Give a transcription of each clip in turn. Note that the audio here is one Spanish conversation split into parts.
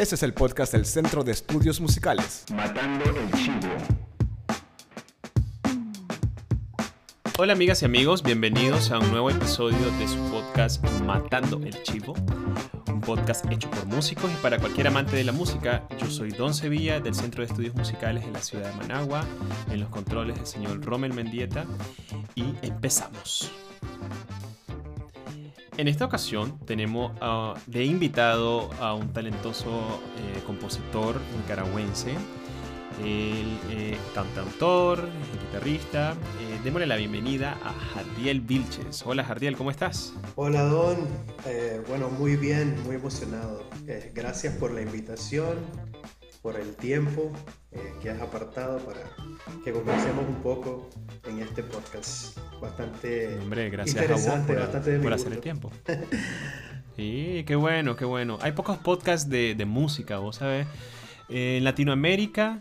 Este es el podcast del Centro de Estudios Musicales. Matando el Chivo. Hola amigas y amigos, bienvenidos a un nuevo episodio de su podcast Matando el Chivo, un podcast hecho por músicos y para cualquier amante de la música. Yo soy Don Sevilla del Centro de Estudios Musicales en la ciudad de Managua, en los controles del señor Rommel Mendieta y empezamos. En esta ocasión tenemos de invitado a un talentoso eh, compositor nicaragüense, eh, cantautor, guitarrista. Eh, démosle la bienvenida a Jardiel Vilches. Hola Jardiel, ¿cómo estás? Hola Don, Eh, bueno, muy bien, muy emocionado. Gracias por la invitación, por el tiempo eh, que has apartado para que conversemos un poco en este podcast. Bastante Hombre, gracias a vos interesante, por, bastante por hacer el tiempo. Sí, qué bueno, qué bueno. Hay pocos podcasts de, de música, vos sabés. Eh, en Latinoamérica,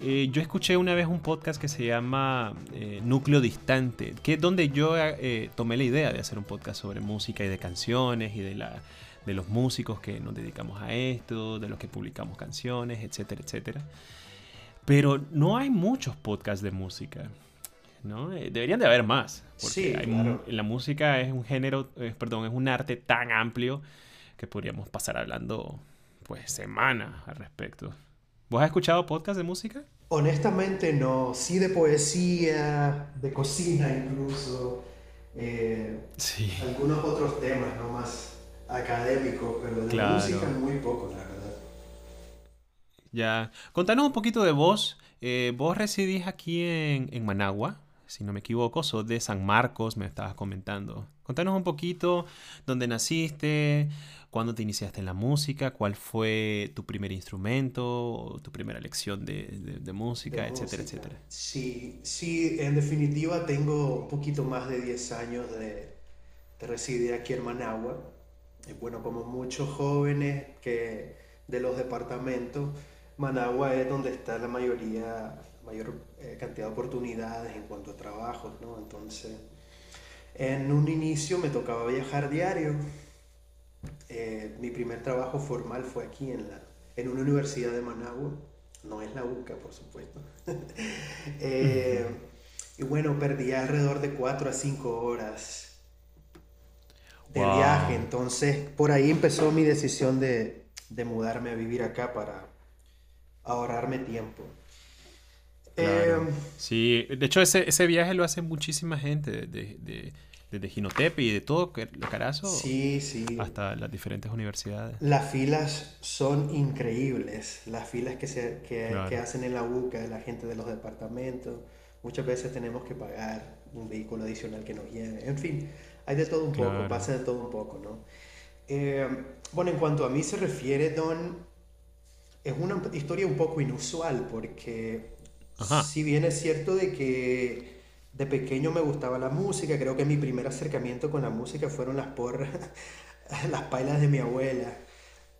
eh, yo escuché una vez un podcast que se llama eh, Núcleo Distante, que es donde yo eh, tomé la idea de hacer un podcast sobre música y de canciones y de, la, de los músicos que nos dedicamos a esto, de los que publicamos canciones, etcétera, etcétera. Pero no hay muchos podcasts de música. ¿no? Eh, Deberían de haber más. Porque Sí, hay claro. mu- la música es un género, perdón, es un arte tan amplio que podríamos pasar hablando pues semanas al respecto. ¿Vos has escuchado podcast de música? Honestamente no, sí de poesía, de cocina incluso, eh, Sí. algunos otros temas, no más académicos, pero de Claro. música muy poco, la verdad. Ya. Contanos un poquito de vos. Eh, vos residís aquí en, en Managua, si no me equivoco, sos de San Marcos, me estabas comentando. Contanos un poquito dónde naciste, cuándo te iniciaste en la música, cuál fue tu primer instrumento, tu primera lección de, de- de música, de etcétera, música. etcétera. Sí, sí, en definitiva tengo un poquito más de 10 años de, de residir aquí en Managua. Y bueno, como muchos jóvenes que de los departamentos, Managua es donde está la mayoría, mayor eh, cantidad de oportunidades en cuanto a trabajos, ¿no? Entonces, en un inicio me tocaba viajar diario. Eh, mi primer trabajo formal fue aquí en, la, en una universidad de Managua. No es la UCA, por supuesto. Eh, y bueno, perdí alrededor de 4 a 5 horas de Wow. viaje. Entonces, por ahí empezó mi decisión de, de mudarme a vivir acá para ahorrarme tiempo. Claro. Eh, Sí, de hecho ese, ese viaje lo hace muchísima gente, desde de, desde Jinotepe y de todo lo Carazo sí, sí. hasta las diferentes universidades. Las filas son increíbles, las filas que, se, que, Claro. que hacen en la UCA, la gente de los departamentos. Muchas veces tenemos que pagar un vehículo adicional que nos lleve. En fin, hay de todo un poco, Claro. pasa de todo un poco, ¿no? Eh, bueno, en cuanto a mí se refiere, Don, es una historia un poco inusual porque Ajá. si bien es cierto de que de pequeño me gustaba la música, creo que mi primer acercamiento con la música fueron las porras, las pailas de mi abuela.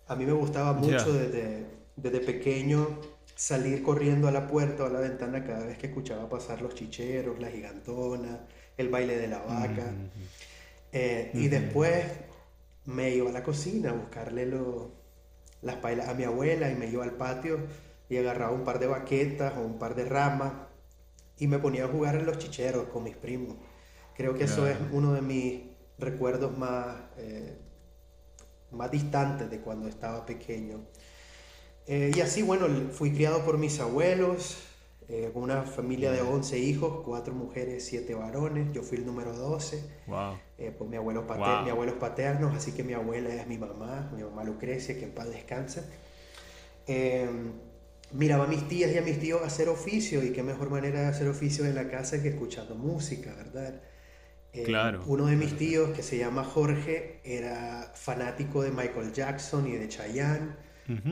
A mí me gustaba mucho desde, desde pequeño salir corriendo a la puerta o a la ventana cada vez que escuchaba pasar los chicheros, la gigantona, el baile de la vaca. Eh, y después me iba a la cocina a buscarle lo- las pailas a mi abuela y me iba al patio y agarraba un par de baquetas o un par de ramas y me ponía a jugar en los chicheros con mis primos. Creo que eso es uno de mis recuerdos más, eh, más distantes de cuando estaba pequeño. Eh, y así, bueno, fui criado por mis abuelos, eh, con una familia de 11 hijos, cuatro mujeres, siete varones, yo fui el número 12. Wow. Eh, pues mi abuelo pater- Wow. mi abuelos paternos, así que mi abuela es mi mamá, mi mamá Lucrecia, que en paz descanse. Eh, miraba a mis tías y a mis tíos hacer oficio, y qué mejor manera de hacer oficio en la casa que escuchando música, ¿verdad? Eh, Claro. Uno de mis tíos, que se llama Jorge, era fanático de Michael Jackson y de Chayanne.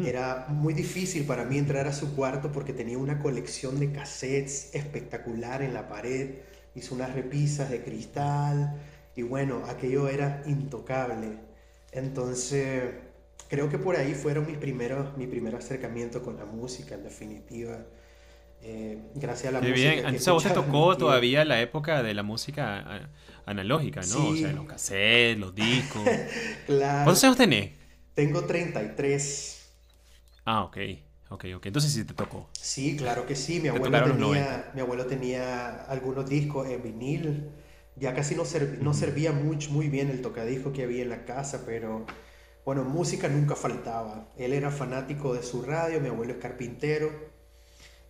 Era muy difícil para mí entrar a su cuarto porque tenía una colección de cassettes espectacular en la pared. Hizo unas repisas de cristal y bueno, aquello era intocable. Entonces, creo que por ahí fueron mis primeros, mi primer acercamiento con la música, en definitiva. Eh, gracias a la Qué música bien. Entonces a vos te tocó todavía la época de la música analógica, ¿no? O Sí. sea, los cassettes, los discos. Claro. ¿Cuántos años tenés? Tengo 33. Ah, ok. Ok, ok. Entonces sí te tocó. Sí, claro que sí. Mi abuelo, tenía, mi abuelo tenía algunos discos en vinil. Ya casi no, no servía mucho, muy bien el tocadisco que había en la casa, pero bueno, música nunca faltaba. Él era fanático de su radio, mi abuelo es carpintero.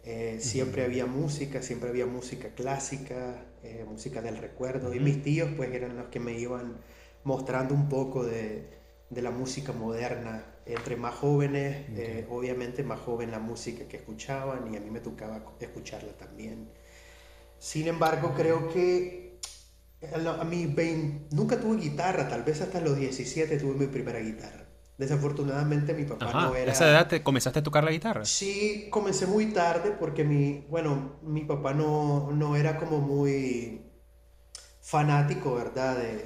Eh, siempre había música, siempre había música clásica, eh, música del recuerdo. Y mis tíos pues eran los que me iban mostrando un poco de, de la música moderna. Entre más jóvenes, eh, obviamente más joven la música que escuchaban y a mí me tocaba escucharla también. Sin embargo, creo que a mí nunca tuve guitarra, tal vez hasta los 17 tuve mi primera guitarra. Desafortunadamente mi papá no era... ¿A esa edad te comenzaste a tocar la guitarra? Sí, comencé muy tarde porque mi, bueno, mi papá no, no era como muy fanático, ¿verdad? De,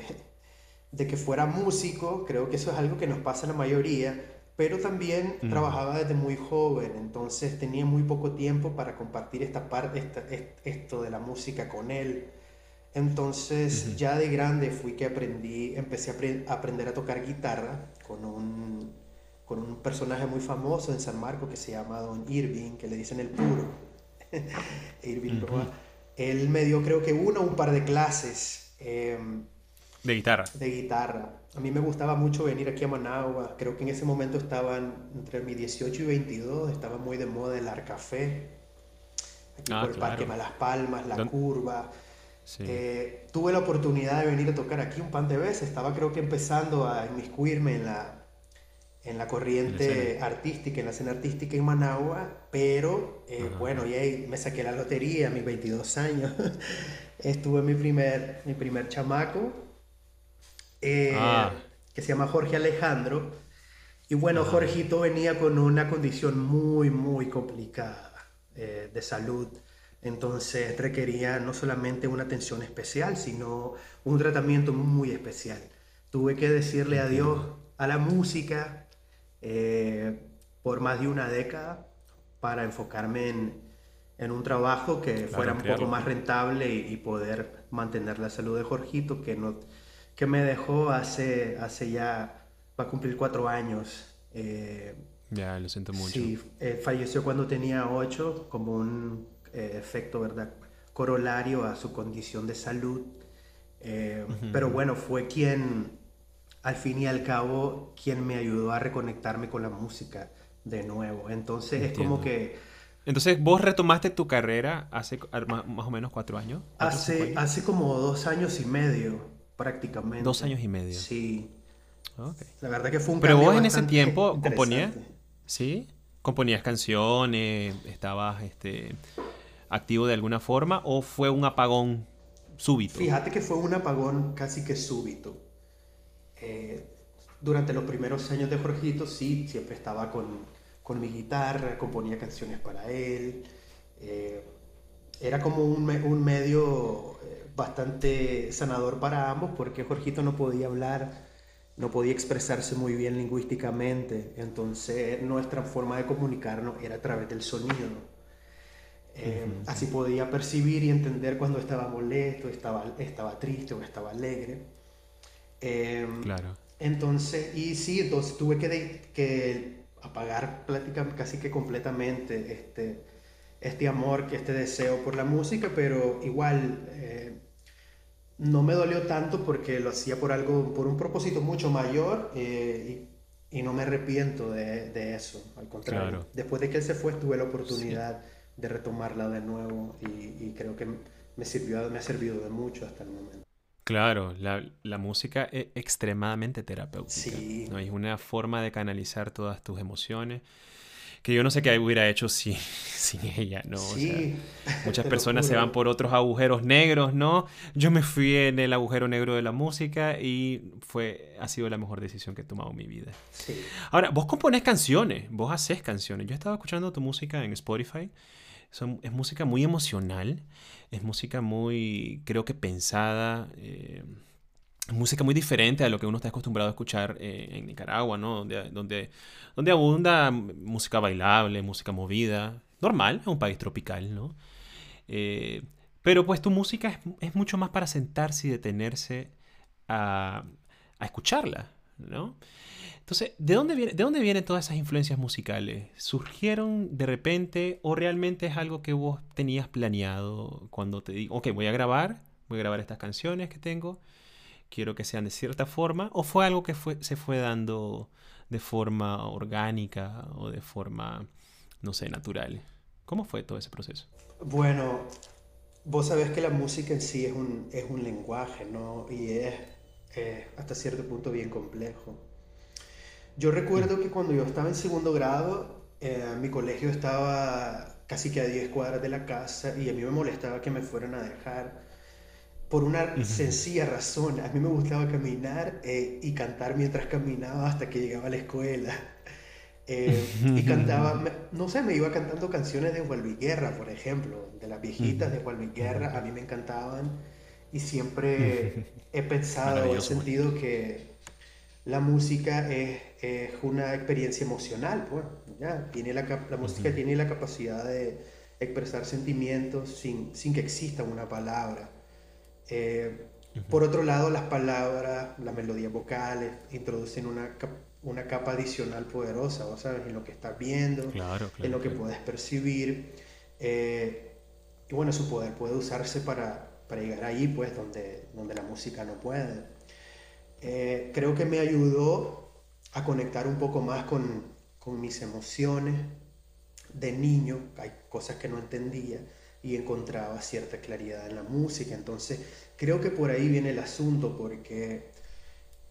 de que fuera músico, creo que eso es algo que nos pasa a la mayoría, pero también trabajaba desde muy joven, entonces tenía muy poco tiempo para compartir esta parte, esto de la música con él. Entonces ya de grande fui que aprendí, empecé a, aprender a tocar guitarra con un, con un personaje muy famoso en San Marco que se llama Don Irving, que le dicen el puro. Irving Él me dio creo que una o un par de clases. Em, de guitarra. De guitarra. A mí me gustaba mucho venir aquí a Managua. Creo que en ese momento estaban entre mi 18 y 22, estaba muy de moda el Arcafé. Aquí ah, por el Parque Malas Palmas, La Curva. Eh, tuve la oportunidad de venir a tocar aquí un pan de veces. Estaba creo que empezando a inmiscuirme en la, en la corriente artística, en la escena artística en Managua, pero eh, bueno, y ahí me saqué la lotería a mis 22 años. Estuve mi primer, mi primer chamaco eh, ah. que se llama Jorge Alejandro. Y bueno, Jorgito venía con una condición muy, muy complicada eh, de salud. Entonces requería no solamente una atención especial, sino un tratamiento muy especial. Tuve que decirle adiós a la música eh, por más de una década para enfocarme en, en un trabajo que fuera un poco más rentable y, y, poder mantener la salud de Jorgito, que no, que me dejó hace, hace ya, va a cumplir cuatro años. Eh, ya, lo siento mucho. Sí, eh, falleció cuando tenía ocho, como un eh, efecto, ¿verdad? Corolario a su condición de salud. Pero bueno, fue quien, al fin y al cabo, quien me ayudó a reconectarme con la música de nuevo. Entonces es como que... Entonces, ¿vos retomaste tu carrera hace más o menos cuatro años? Hace, hace como dos años y medio prácticamente. Dos años y medio. Sí. La verdad que fue un Pero vos en ese tiempo componías, ¿sí? ¿Componías canciones? ¿Estabas este, activo de alguna forma? ¿O fue un apagón súbito? Fíjate que fue un apagón casi que súbito. Eh, durante los primeros años de Jorgito, sí, siempre estaba con, con mi guitarra, componía canciones para él. Eh, era como un, un medio bastante sanador para ambos porque Jorgito no podía hablar, no podía expresarse muy bien lingüísticamente, entonces nuestra forma de comunicarnos era a través del sonido. Eh, así podía percibir y entender cuando estaba molesto, estaba, estaba triste o estaba alegre. Em, claro. Entonces, y sí, entonces tuve que, que apagar casi que completamente este, este amor, este deseo por la música, pero igual eh, no me dolió tanto porque lo hacía por algo, por un propósito mucho mayor eh, y, no me arrepiento de, eso, al contrario. Después de que él se fue tuve la oportunidad de retomarla de nuevo y, creo que me, sirvió, me ha servido de mucho hasta el momento. Claro, la, música es extremadamente terapéutica. Sí. ¿no? Es una forma de canalizar todas tus emociones que yo no sé qué hubiera hecho sin, sin ella, ¿no? muchas personas se van por otros agujeros negros, ¿no? Yo me fui en el agujero negro de la música y fue, ha sido la mejor decisión que he tomado en mi vida. Ahora, vos componés canciones, vos haces canciones. Yo estaba escuchando tu música en Spotify. Es música muy emocional, es música muy, creo que pensada. Eh, música muy diferente a lo que uno está acostumbrado a escuchar eh, en Nicaragua, ¿no? Donde, donde, donde abunda música bailable, música movida. Normal, es un país tropical, ¿no? Eh, pero pues tu música es, mucho más para sentarse y detenerse a, a escucharla, ¿no? Entonces, ¿de dónde, viene, ¿de dónde vienen todas esas influencias musicales? ¿Surgieron de repente o realmente es algo que vos tenías planeado cuando te digo, ok, voy a grabar, voy a grabar estas canciones que tengo, quiero que sean de cierta forma, o fue algo que se fue dando de forma orgánica o de forma, no sé, natural? ¿Cómo fue todo ese proceso? Bueno, vos sabés que la música en sí es un, es un lenguaje, ¿no? Y es hasta cierto punto bien complejo. Yo recuerdo que cuando yo estaba en segundo grado, eh, mi colegio estaba casi que a 10 cuadras de la casa y a mí me molestaba que me fueran a dejar por una sencilla razón. A mí me gustaba caminar eh, y cantar mientras caminaba hasta que llegaba a la escuela. Eh, y cantaba, no sé, me iba cantando canciones de Juan Guerra, por ejemplo, de las viejitas de Juan Guerra, a mí me encantaban y siempre he pensado, he sentido que la música es, es una experiencia emocional, pues, ya, tiene la, la música tiene la capacidad de expresar sentimientos sin, sin que exista una palabra. Eh, por otro lado, las palabras, las melodías vocales introducen una, una capa adicional poderosa, ¿vos sabes? En lo que estás viendo, en lo que puedes percibir. Eh, y bueno, su poder puede usarse para, para llegar ahí, pues, donde, donde la música no puede. Eh, creo que me ayudó a conectar un poco más con, con mis emociones de niño, hay cosas que no entendía y encontraba cierta claridad en la música. Entonces, creo que por ahí viene el asunto, porque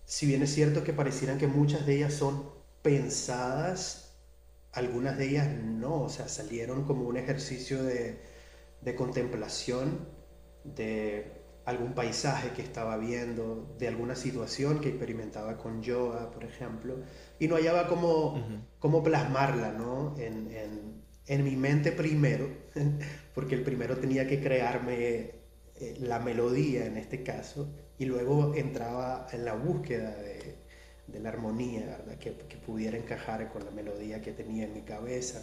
si bien es cierto que parecieran que muchas de ellas son pensadas, algunas de ellas no, o sea, salieron como un ejercicio de, de contemplación, de algún paisaje que estaba viendo, de alguna situación que experimentaba con yoga, por ejemplo, y no hallaba cómo, cómo plasmarla ¿no? en, en, en, mi mente primero, porque el primero tenía que crearme eh, la melodía en este caso, y luego entraba en la búsqueda de, de la armonía, ¿verdad? Que, que pudiera encajar con la melodía que tenía en mi cabeza.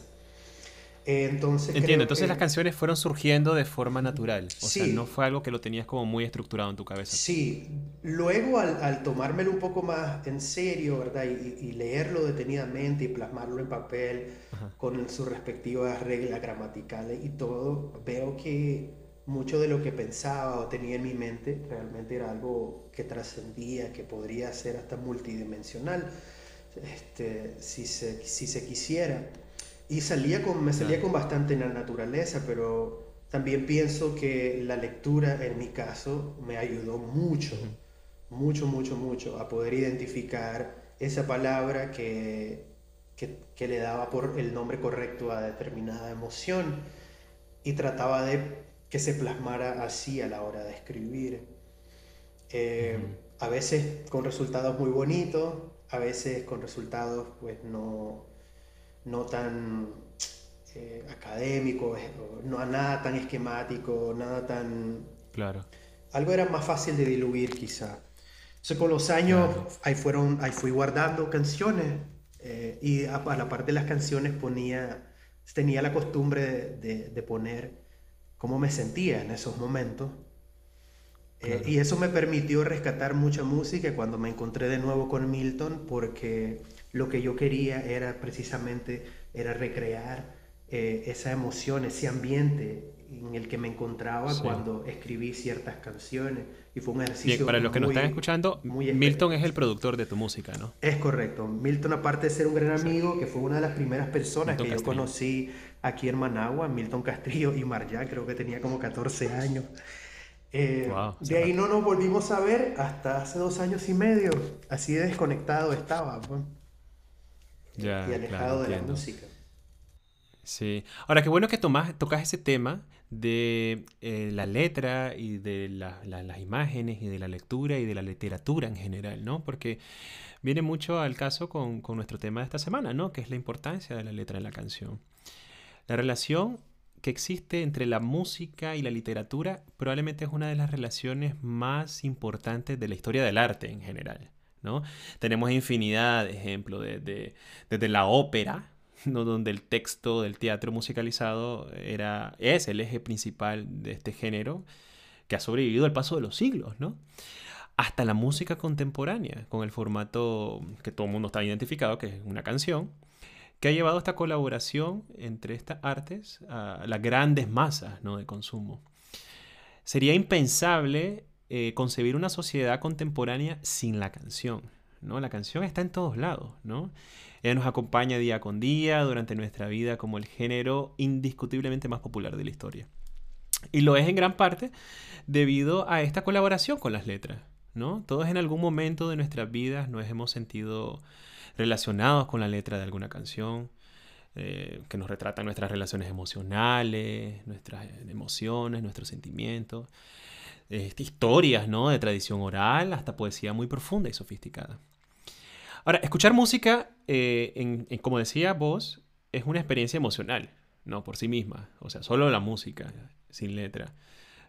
Entonces, Entiendo, entonces las canciones fueron surgiendo de forma natural. O sea, no fue algo que lo tenías como muy estructurado en tu cabeza. Sí, luego al, al tomármelo un poco más en serio, ¿verdad? Y, leerlo detenidamente y plasmarlo en papel con sus respectivas reglas gramaticales y todo, veo que mucho de lo que pensaba o tenía en mi mente realmente era algo que trascendía, que podría ser hasta multidimensional, este, si, se, si se quisiera. Y salía con, me salía con bastante naturaleza, pero también pienso que la lectura, en mi caso, me ayudó mucho, mucho, mucho, mucho a poder identificar esa palabra que, que, que, le daba por el nombre correcto a determinada emoción y trataba de que se plasmara así a la hora de escribir. Eh, a veces con resultados muy bonitos, a veces con resultados pues no, no tan eh, académico, no nada tan esquemático, nada tan... Claro. Algo era más fácil de diluir quizá. Entonces con los años ahí, fueron, ahí fui guardando canciones eh, y a, la parte de las canciones ponía, tenía la costumbre de, de, poner cómo me sentía en esos momentos. Eh, y eso me permitió rescatar mucha música cuando me encontré de nuevo con Milton porque lo que yo quería era precisamente era recrear eh, esa emoción, ese ambiente en el que me encontraba cuando escribí ciertas canciones. Y fue un ejercicio. Bien, para los que nos están escuchando, Milton es el productor de tu música, ¿no? Es correcto. Milton, aparte de ser un gran amigo, que fue una de las primeras personas que yo conocí aquí en Managua, Milton Castrillo y Marjá, creo que tenía como 14 años. Eh, de ahí no nos volvimos a ver hasta hace dos años y medio. Así de desconectado estaba. Pues y alejado de la música. Sí. Ahora, qué bueno que tomas, tocas ese tema de eh, la letra y de las imágenes y de la lectura y de la literatura en general, ¿no? Porque viene mucho al caso con, con, nuestro tema de esta semana, ¿no? Que es la importancia de la letra en la canción. La relación que existe entre la música y la literatura probablemente es una de las relaciones más importantes de la historia del arte en general. Tenemos infinidad de ejemplos desde de, la ópera, ¿no? donde el texto del teatro musicalizado era, es el eje principal de este género que ha sobrevivido al paso de los siglos, ¿no? hasta la música contemporánea, con el formato que todo el mundo está identificado, que es una canción, que ha llevado esta colaboración entre estas artes a las grandes masas ¿no? de consumo. Sería impensable eh, concebir una sociedad contemporánea sin la canción. ¿no? La canción está en todos lados. ¿no? Ella nos acompaña día con día durante nuestra vida como el género indiscutiblemente más popular de la historia. Y lo es en gran parte debido a esta colaboración con las letras. ¿no? Todos en algún momento de nuestras vidas nos hemos sentido relacionados con la letra de alguna canción, eh, que nos retrata nuestras relaciones emocionales, nuestras emociones, nuestros sentimientos, este, historias ¿no? de tradición oral, hasta poesía muy profunda y sofisticada. Ahora, escuchar música, eh, como decía vos, es una experiencia emocional, no por sí misma, o sea, solo la música, sin letra.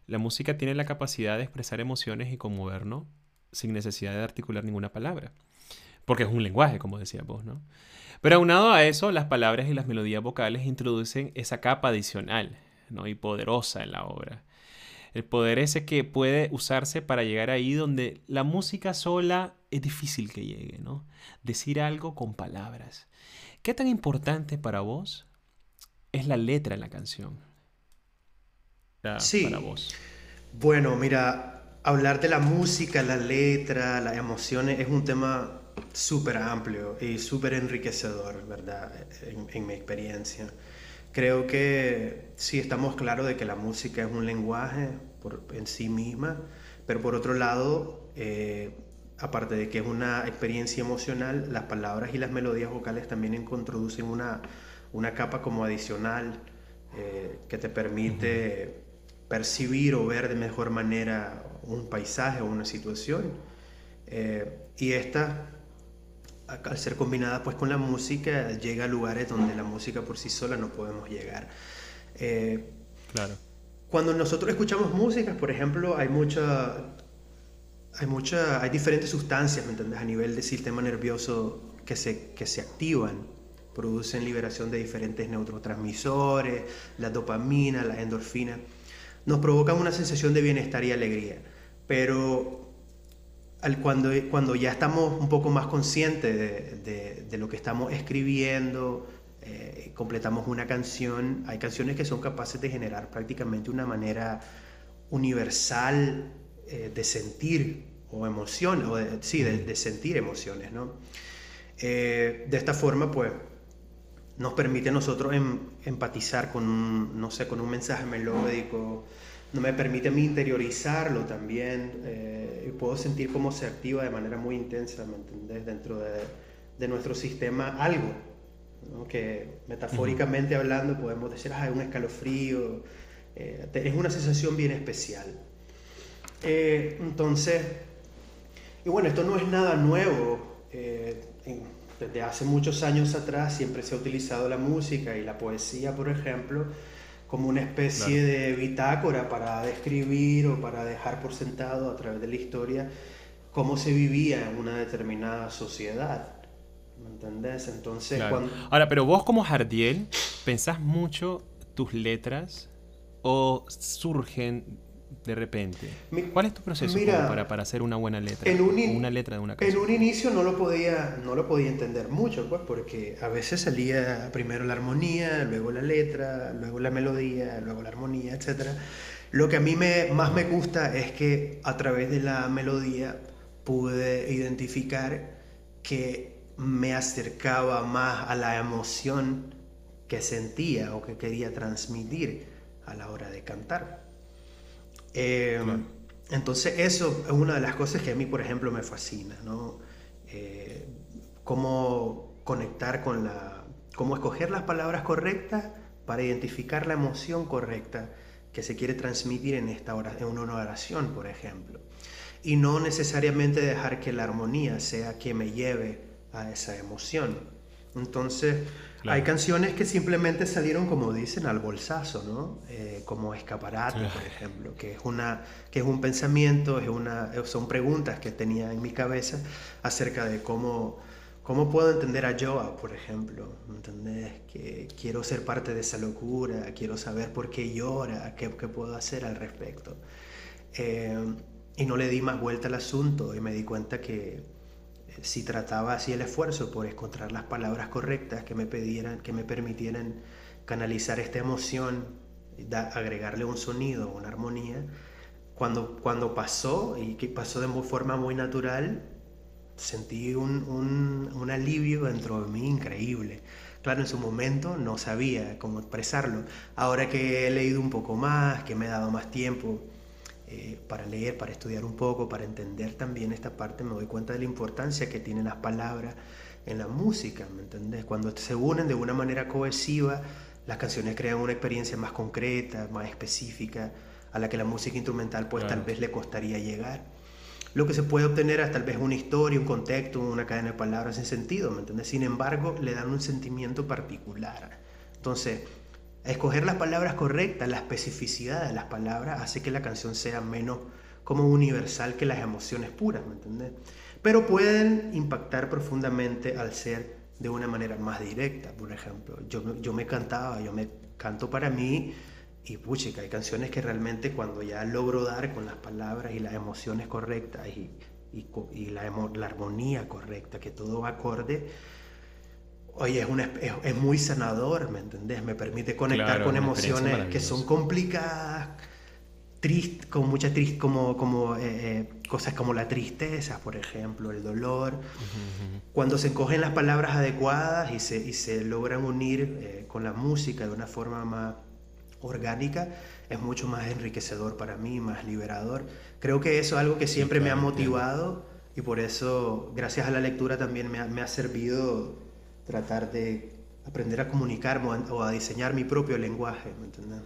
La música tiene la capacidad de expresar emociones y conmovernos sin necesidad de articular ninguna palabra. Porque es un lenguaje, como decía vos, ¿no? Pero aunado a eso, las palabras y las melodías vocales introducen esa capa adicional, ¿no? Y poderosa en la obra. El poder ese que puede usarse para llegar ahí donde la música sola es difícil que llegue, ¿no? Decir algo con palabras. ¿Qué tan importante para vos es la letra en la canción? sí. para vos. Bueno, mira, hablar de la música, la letra, las emociones es un tema súper amplio y súper enriquecedor, ¿verdad? En, mi experiencia. Creo que sí estamos claros de que la música es un lenguaje por, en sí misma, pero por otro lado, eh, aparte de que es una experiencia emocional, las palabras y las melodías vocales también introducen una, una capa como adicional eh, que te permite percibir o ver de mejor manera un paisaje o una situación. Eh, y esta, al ser combinada pues con la música, llega a lugares donde la música por sí sola no podemos llegar. Eh, claro. Cuando nosotros escuchamos música, por ejemplo, hay mucha, hay mucha, hay diferentes sustancias, ¿me entiendes? A nivel del sistema nervioso que se, que se activan, producen liberación de diferentes neurotransmisores, la dopamina, la endorfina nos provocan una sensación de bienestar y alegría. Pero al, cuando, cuando ya estamos un poco más conscientes de, lo que estamos escribiendo, eh, completamos una canción, hay canciones que son capaces de generar prácticamente una manera universal eh, de sentir o emoción, o sí, de, sentir emociones, ¿no? Eh, de esta forma, pues, nos permite a nosotros em, empatizar con no sé, con un mensaje melódico, no me permite a mí interiorizarlo también, eh, y puedo sentir cómo se activa de manera muy intensa, ¿me entendés? Dentro de, de nuestro sistema algo, que metafóricamente hablando podemos decir, ah, un escalofrío, eh, es una sensación bien especial. Eh, entonces, y bueno, esto no es nada nuevo. desde hace muchos años atrás siempre se ha utilizado la música y la poesía, por ejemplo, como una especie de bitácora para describir o para dejar por sentado a través de la historia cómo se vivía en una determinada sociedad. ¿Me entendés? Entonces, Ahora, pero vos como Jardiel, ¿pensás mucho tus letras o surgen de repente. ¿Cuál es tu proceso para, para, hacer una buena letra? En una letra de una canción. En un inicio no lo podía, no lo podía entender mucho, pues, porque a veces salía primero la armonía, luego la letra, luego la melodía, luego la armonía, etc. Lo que a mí me, más me gusta es que a través de la melodía pude identificar que me acercaba más a la emoción que sentía o que quería transmitir a la hora de cantar. Em, entonces eso es una de las cosas que a mí, por ejemplo, me fascina, ¿no? Eh, cómo conectar con la... cómo escoger las palabras correctas para identificar la emoción correcta que se quiere transmitir en, esta hora, en una oración, por ejemplo. Y no necesariamente dejar que la armonía sea que me lleve a esa emoción. Entonces, hay canciones que simplemente salieron, como dicen, al bolsazo, ¿no? Eh, como Escaparate, por ejemplo, que es, una, que es un pensamiento, es una, son preguntas que tenía en mi cabeza acerca de cómo, cómo puedo entender a Joa, por ejemplo, ¿entendés? Que quiero ser parte de esa locura, quiero saber por qué llora, qué, qué puedo hacer al respecto. Eh, y no le di más vuelta al asunto y me di cuenta que si trataba así el esfuerzo por encontrar las palabras correctas que me pidieran, que me permitieran canalizar esta emoción, agregarle un sonido, una armonía, cuando, cuando pasó y que pasó de forma muy natural, sentí un, un, un alivio dentro de mí increíble. Claro, en su momento no sabía cómo expresarlo. Ahora que he leído un poco más, que me he dado más tiempo eh, para leer, para estudiar un poco, para entender también esta parte, me doy cuenta de la importancia que tienen las palabras en la música, ¿me entendés? Cuando se unen de una manera cohesiva, las canciones crean una experiencia más concreta, más específica, a la que la música instrumental pues tal vez le costaría llegar lo que se puede obtener es tal vez una historia, un contexto, una cadena de palabras sin sentido, ¿me entiendes? Sin embargo, le dan un sentimiento particular. Entonces, escoger las palabras correctas, la especificidad de las palabras hace que la canción sea menos como universal que las emociones puras, ¿me entiendes? Pero pueden impactar profundamente al ser de una manera más directa, por ejemplo. Yo, yo me cantaba, yo me canto para mí y puchica, hay canciones que realmente cuando ya logro dar con las palabras y las emociones correctas y, y, la, la, armonía correcta, que todo va acorde, oye, es, una, es, muy sanador, ¿me entendés? Me permite conectar con emociones que son complicadas, trist, con mucha triste, como, como eh, eh, cosas como la tristeza, por ejemplo, el dolor. Cuando se encogen las palabras adecuadas y se, y se logran unir eh, con la música de una forma más orgánica es mucho más enriquecedor para mí, más liberador. Creo que eso es algo que siempre me ha motivado y por eso, gracias a la lectura, también me ha, servido tratar de aprender a comunicarme o a diseñar mi propio lenguaje, ¿me entiendes?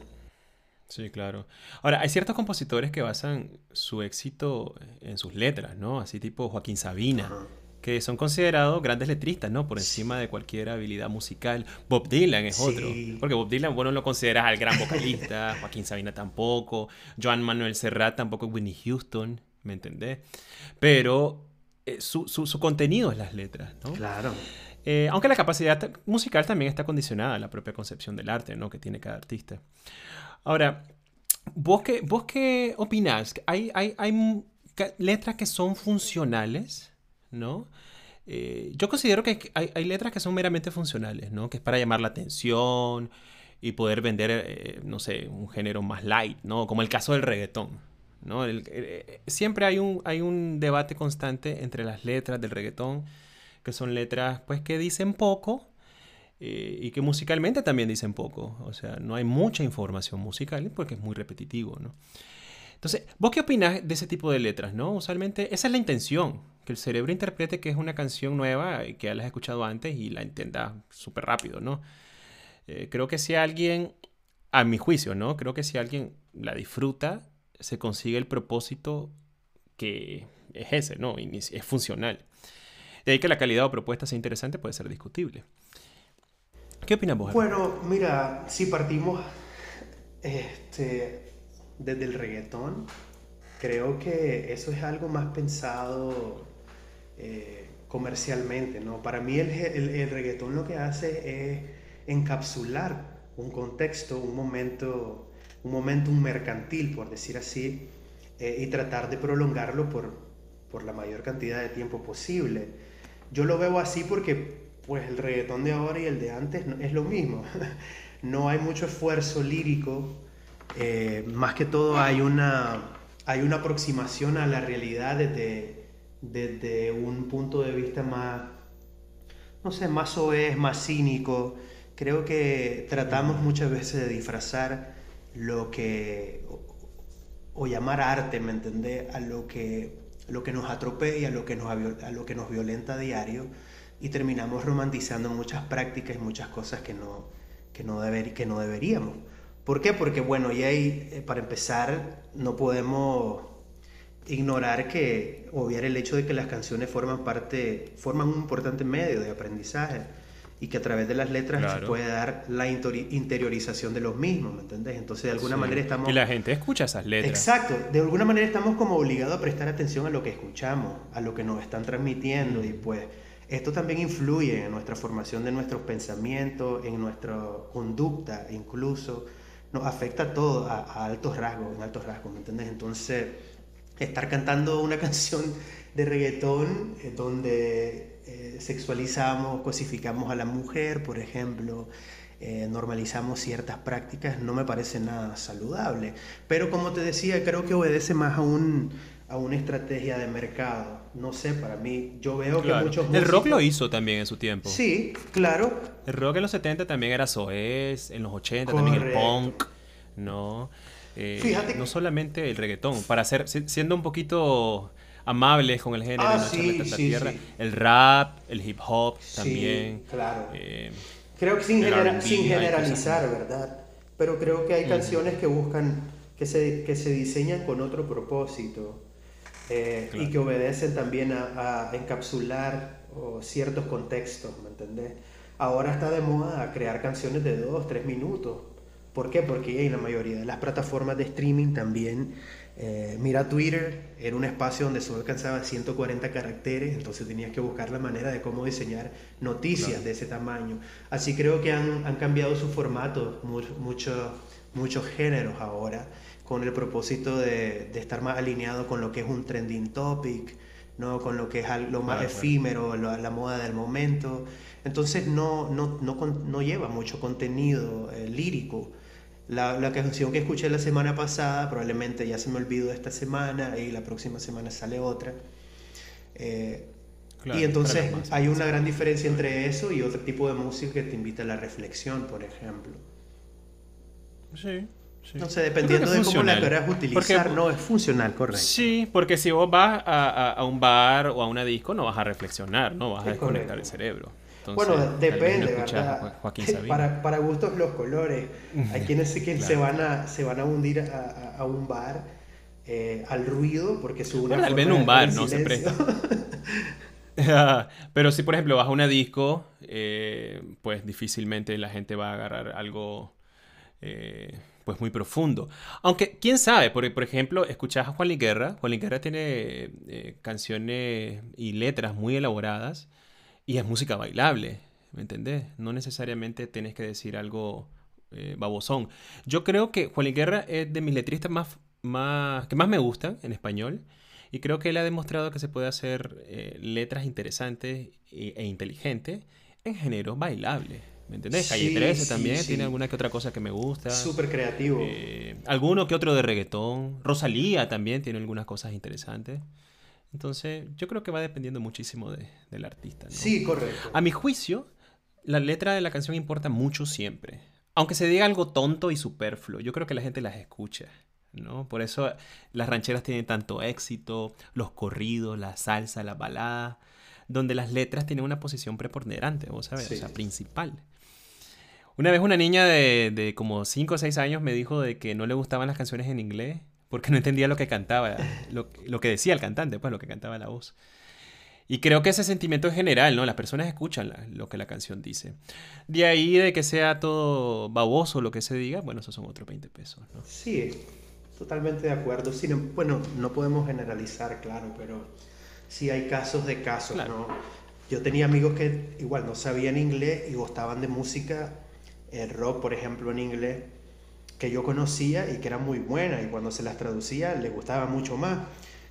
Sí, claro. Ahora, hay ciertos compositores que basan su éxito en sus letras, ¿no? Así tipo Joaquín Sabina que son considerados grandes letristas, ¿no? Por encima de cualquier habilidad musical. Bob Dylan es otro. Porque Bob Dylan, bueno, lo consideras al gran vocalista, Joaquín Sabina tampoco, Joan Manuel Serrat tampoco, Whitney Houston, ¿me entendés? Pero eh, su, su, contenido es las letras, ¿no? Claro. Eh, aunque la capacidad musical también está condicionada a la propia concepción del arte, ¿no? Que tiene cada artista. Ahora, ¿vos qué, vos qué opinás? ¿Hay, letras que son funcionales? ¿no? Eh, yo considero que hay, letras que son meramente funcionales, ¿no? Que es para llamar la atención y poder vender, eh, no sé, un género más light, ¿no? Como el caso del reggaetón, ¿no? Siempre hay un, hay un debate constante entre las letras del reggaetón, que son letras, pues, que dicen poco y que musicalmente también dicen poco. O sea, no hay mucha información musical porque es muy repetitivo, ¿no? Entonces, ¿vos qué opinás de ese tipo de letras, no? Usualmente esa es la intención, que el cerebro interprete que es una canción nueva y que ya la has escuchado antes y la entienda súper rápido, ¿no? Eh, creo que si alguien, a mi juicio, ¿no? Creo que si alguien la disfruta, se consigue el propósito que es ese, ¿no? Es funcional. De ahí que la calidad o propuesta sea interesante puede ser discutible. ¿Qué opinas vos? Bueno, mira, si partimos este, desde el reggaetón, creo que eso es algo más pensado eh, comercialmente, ¿no? Para mí el, el, reggaetón lo que hace es encapsular un contexto, un momento, un momento mercantil, por decir así, eh, y tratar de prolongarlo por, por la mayor cantidad de tiempo posible. Yo lo veo así porque pues el reggaetón de ahora y el de antes es lo mismo. no hay mucho esfuerzo lírico eh, más que todo hay una, hay una aproximación a la realidad desde, desde un punto de vista más, no sé, más es más cínico. Creo que tratamos muchas veces de disfrazar lo que, o, llamar arte, ¿me entendés? A lo que, lo que nos atropella, lo que nos, a lo que nos violenta a diario y terminamos romantizando muchas prácticas y muchas cosas que no, que no, deber, que no deberíamos. ¿Por qué? Porque, bueno, y ahí, eh, para empezar, no podemos ignorar que, obviar el hecho de que las canciones forman parte, forman un importante medio de aprendizaje y que a través de las letras se puede dar la interiorización de los mismos, ¿me entendés? Entonces, de alguna manera estamos... Y la gente escucha esas letras. Exacto, de alguna manera estamos como obligados a prestar atención a lo que escuchamos, a lo que nos están transmitiendo y pues esto también influye en nuestra formación de nuestros pensamientos, en nuestra conducta incluso nos afecta todo a, altos rasgos, en altos rasgos, ¿me entiendes? Entonces, estar cantando una canción de reggaetón eh, donde eh, sexualizamos, cosificamos a la mujer, por ejemplo, eh, normalizamos ciertas prácticas, no me parece nada saludable. Pero como te decía, creo que obedece más a, un, a una estrategia de mercado. No sé, para mí, yo veo que muchos... El rock lo hizo también en su tiempo. Sí, claro. El rock en los 70 también era soez, en los 80 también el punk, ¿no? Eh, Fíjate no solamente el reggaetón, para ser, siendo un poquito amables con el género, ah, sí, sí, tierra, el rap, el hip hop también. claro. Eh, creo que sin, sin generalizar, ¿verdad? Pero creo que hay canciones que buscan, que se, que se diseñan con otro propósito eh, y que obedecen también a, a encapsular ciertos contextos, ¿me entendés? Ahora está de moda crear canciones de dos, tres minutos ¿Por qué? Porque en la mayoría de las plataformas de streaming también, eh, mira Twitter, era un espacio donde solo alcanzaba 140 caracteres, entonces tenías que buscar la manera de cómo diseñar noticias de ese tamaño. Así creo que han, han cambiado su formato, muchos muchos géneros ahora, con el propósito de, de, estar más alineado con lo que es un trending topic, ¿no? con lo que es lo más efímero, La, moda del momento. Entonces no, no, no, no lleva mucho contenido eh, lírico la, la, canción que escuché la semana pasada, probablemente ya se me olvidó esta semana y la próxima semana sale otra. Eh, y entonces hay una gran diferencia entre eso y otro tipo de música que te invita a la reflexión, por ejemplo. Sí. Sí. No sé, dependiendo de cómo la querás utilizar, no es funcional, correcto. Sí, porque si vos vas a, a, un bar o a una disco, no vas a reflexionar, no vas a desconectar el cerebro bueno, depende, ¿verdad? para, para, gustos los colores. Hay quienes que se, van a, se van a hundir a, a un bar eh, al ruido porque su una Tal vez en un bar, ¿no? Se presta. Pero si, por ejemplo, vas a una disco, eh, pues difícilmente la gente va a agarrar algo eh, pues muy profundo. Aunque, quién sabe, por, por ejemplo, escuchas a Juan Luis Guerra. Juan Luis Guerra tiene canciones y letras muy elaboradas y es música bailable, ¿me entendés? No necesariamente tienes que decir algo eh, babosón. Yo creo que Juan Guerra es de mis letristas más, más, que más me gustan en español. Y creo que él ha demostrado que se puede hacer eh, letras interesantes e, inteligentes en género bailable. ¿Me entendés? Calle 13 también tiene alguna que otra cosa que me gusta. Súper creativo. Eh, alguno que otro de reggaetón. Rosalía también tiene algunas cosas interesantes. Entonces, yo creo que va dependiendo muchísimo de, del artista. ¿no? Sí, correcto. A mi juicio, la letra de la canción importa mucho siempre. Aunque se diga algo tonto y superfluo, yo creo que la gente las escucha. ¿no? Por eso las rancheras tienen tanto éxito, los corridos, la salsa, la balada, donde las letras tienen una posición preponderante, vos sabes, o sea, principal. Una vez una niña de, de como 5 o 6 años me dijo de que no le gustaban las canciones en inglés porque no entendía lo que cantaba, lo, que decía el cantante, pues lo que cantaba la voz. Y creo que ese sentimiento es general, ¿no? Las personas escuchan lo que la canción dice. De ahí de que sea todo baboso lo que se diga, bueno, esos son otros 20 pesos, ¿no? Sí, totalmente de acuerdo. bueno, no podemos generalizar, claro, pero sí hay casos de casos, ¿no? Yo tenía amigos que igual no sabían inglés y gustaban de música, el rock, por ejemplo, en inglés que yo conocía y que era muy buena y cuando se las traducía le gustaba mucho más.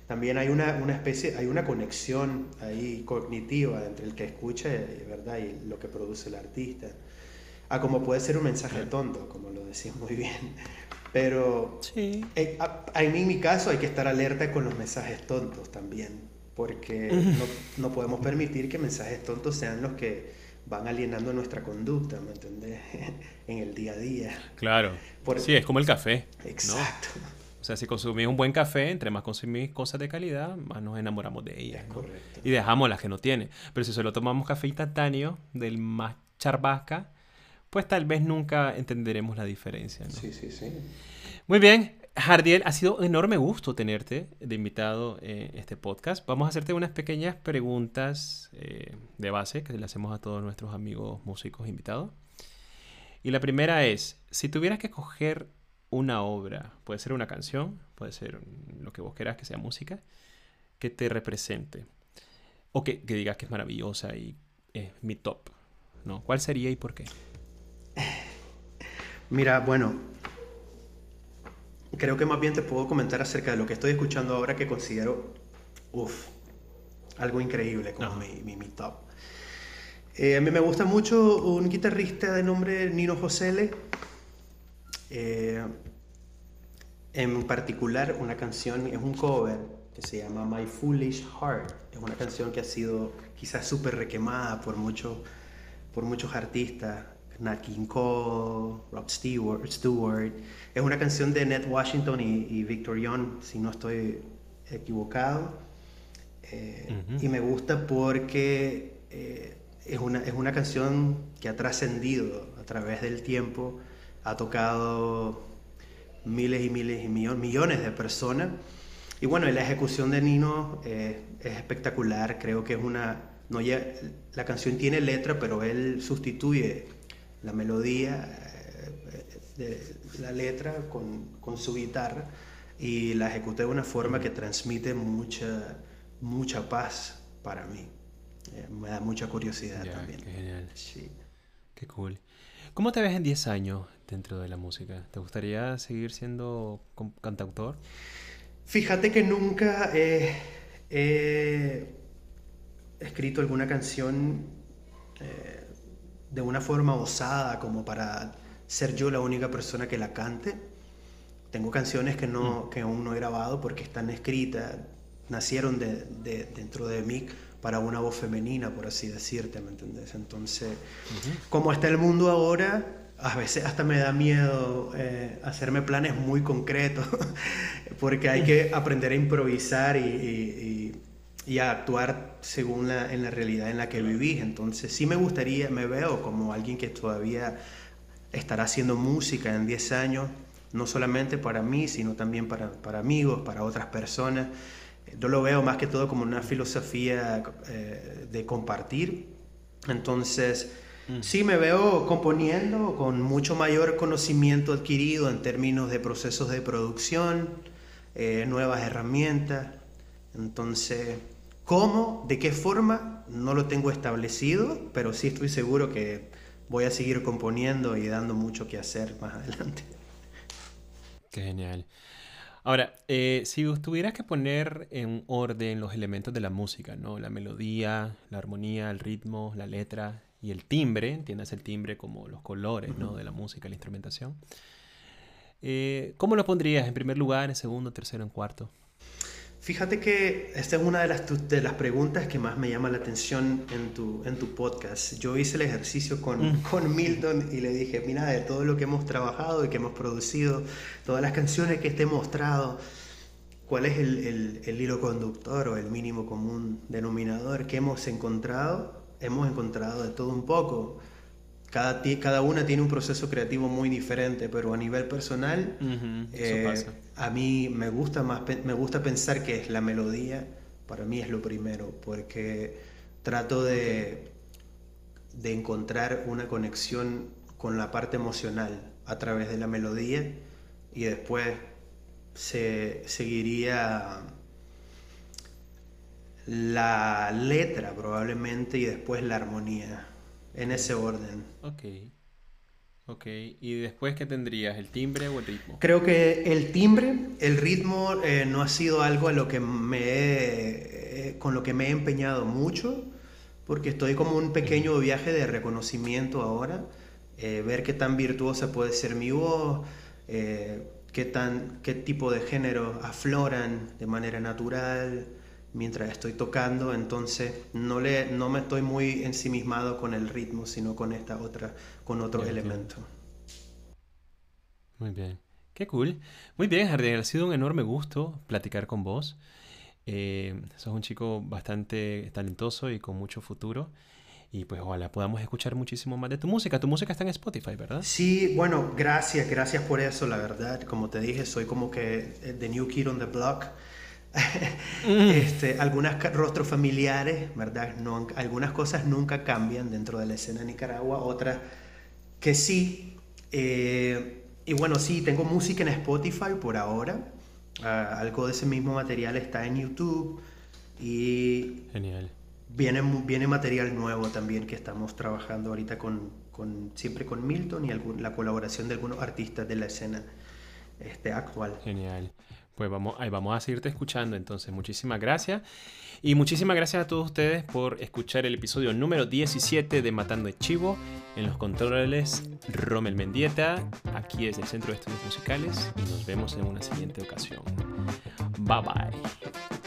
También hay una, una especie, hay una conexión ahí cognitiva entre el que escucha ¿verdad? y lo que produce el artista. Ah, como puede ser un mensaje tonto, como lo decía muy bien. Pero sí. Eh, en mi caso hay que estar alerta con los mensajes tontos también, porque no, no podemos permitir que mensajes tontos sean los que van alienando nuestra conducta, ¿me entendés? en el día a día. Claro. sí, es como el café. Exacto. O sea, si consumís un buen café, entre más consumís cosas de calidad, más nos enamoramos de ellas. correcto. Y dejamos las que no tiene. Pero si solo tomamos café instantáneo del más charbasca, pues tal vez nunca entenderemos la diferencia. ¿no? Sí, sí, sí. Muy bien. Jardiel, ha sido un enorme gusto tenerte de invitado en este podcast. Vamos a hacerte unas pequeñas preguntas eh, de base que le hacemos a todos nuestros amigos músicos invitados. Y la primera es, si tuvieras que escoger una obra, puede ser una canción, puede ser lo que vos quieras que sea música, que te represente, o que, digas que es maravillosa y es mi top, ¿no? ¿Cuál sería y por qué? Mira, bueno, creo que más bien te puedo comentar acerca de lo que estoy escuchando ahora que considero, uff, algo increíble como mi, mi, top. Eh, a mí me gusta mucho un guitarrista de nombre Nino Josele. Eh, en particular, una canción, es un cover que se llama My Foolish Heart. Es una canción que ha sido quizás súper requemada por, mucho, por muchos artistas. Nat King Cole, Rob Stewart, Stewart. Es una canción de Ned Washington y, Victor Young, si no estoy equivocado. Eh, y me gusta porque eh, es, una, es una canción que ha trascendido a través del tiempo, ha tocado miles y miles y millones de personas. Y bueno, la ejecución de Nino eh, es espectacular, creo que es una... No ya, la canción tiene letra, pero él sustituye la melodía de la letra con, con, su guitarra y la ejecuta de una forma que transmite mucha, mucha paz para mí. Eh, me da mucha curiosidad también. Qué genial. Sí. Qué cool. ¿Cómo te ves en 10 años dentro de la música? ¿Te gustaría seguir siendo cantautor? Fíjate que nunca he, escrito alguna canción eh, de una forma osada como para ser yo la única persona que la cante. Tengo canciones que, no, mm. que aún no he grabado porque están escritas, nacieron de, dentro de mí para una voz femenina, por así decirte, ¿me entendés? Entonces, como está el mundo ahora, a veces hasta me da miedo eh, hacerme planes muy concretos, porque hay que aprender a improvisar y, a actuar según la, en la realidad en la que vivís. Entonces, sí me gustaría, me veo como alguien que todavía estará haciendo música en 10 años, no solamente para mí, sino también para, para amigos, para otras personas. Yo lo veo más que todo como una filosofía eh, de compartir. Entonces, mm. sí me veo componiendo con mucho mayor conocimiento adquirido en términos de procesos de producción, eh, nuevas herramientas. Entonces, ¿cómo? ¿De qué forma? No lo tengo establecido, pero sí estoy seguro que voy a seguir componiendo y dando mucho que hacer más adelante. Qué genial. Ahora, eh, si tuvieras que poner en orden los elementos de la música, ¿no? La melodía, la armonía, el ritmo, la letra y el timbre, entiendas el timbre como los colores, ¿no? De la música, la instrumentación. Eh, ¿Cómo lo pondrías en primer lugar, en segundo, tercero, en cuarto? Fíjate que esta es una de las, de las preguntas que más me llama la atención en tu, en tu podcast. Yo hice el ejercicio con, mm. con Milton y le dije, mira, de todo lo que hemos trabajado y que hemos producido, todas las canciones que te he mostrado, ¿cuál es el, el, el hilo conductor o el mínimo común denominador que hemos encontrado? Hemos encontrado de todo un poco. Cada, cada una tiene un proceso creativo muy diferente, pero a nivel personal, eh, a mí me gusta, más, me gusta pensar que es la melodía, para mí es lo primero, porque trato de, de encontrar una conexión con la parte emocional a través de la melodía y después se seguiría la letra probablemente y después la armonía en ese orden. Ok. Ok, ¿y después qué tendrías? ¿El timbre o el ritmo? Creo que el timbre, el ritmo eh, no ha sido algo a lo que me eh, con lo que me he empeñado mucho, porque estoy como un pequeño viaje de reconocimiento ahora, eh, ver qué tan virtuosa puede ser mi voz, qué, tan, qué tipo de género afloran de manera natural, mientras estoy tocando, entonces no, le, no me estoy muy ensimismado con el ritmo, sino con esta otra, con otros elementos. Muy bien, qué cool. Muy bien, Jardín, ha sido un enorme gusto platicar con vos. Eh, sos un chico bastante talentoso y con mucho futuro. Y pues ojalá podamos escuchar muchísimo más de tu música. Tu música está en Spotify, ¿verdad? Sí, bueno, gracias, gracias por eso, la verdad. Como te dije, soy como que the new kid on the block. Mm. este, algunos rostros familiares, ¿verdad? No, algunas cosas nunca cambian dentro de la escena de Nicaragua, otras que sí. Eh, y bueno, sí, tengo música en Spotify por ahora. Ah, algo de ese mismo material está en YouTube. Y Genial. Viene, viene material nuevo también que estamos trabajando ahorita con, con siempre con Milton y la colaboración de algunos artistas de la escena este, actual. Genial. Pues vamos, ahí vamos a seguirte escuchando entonces. Muchísimas gracias. Y muchísimas gracias a todos ustedes por escuchar el episodio número 17 de Matando el Chivo. En los controles, Rommel Mendieta. Aquí es el Centro de Estudios Musicales. Y nos vemos en una siguiente ocasión. Bye bye.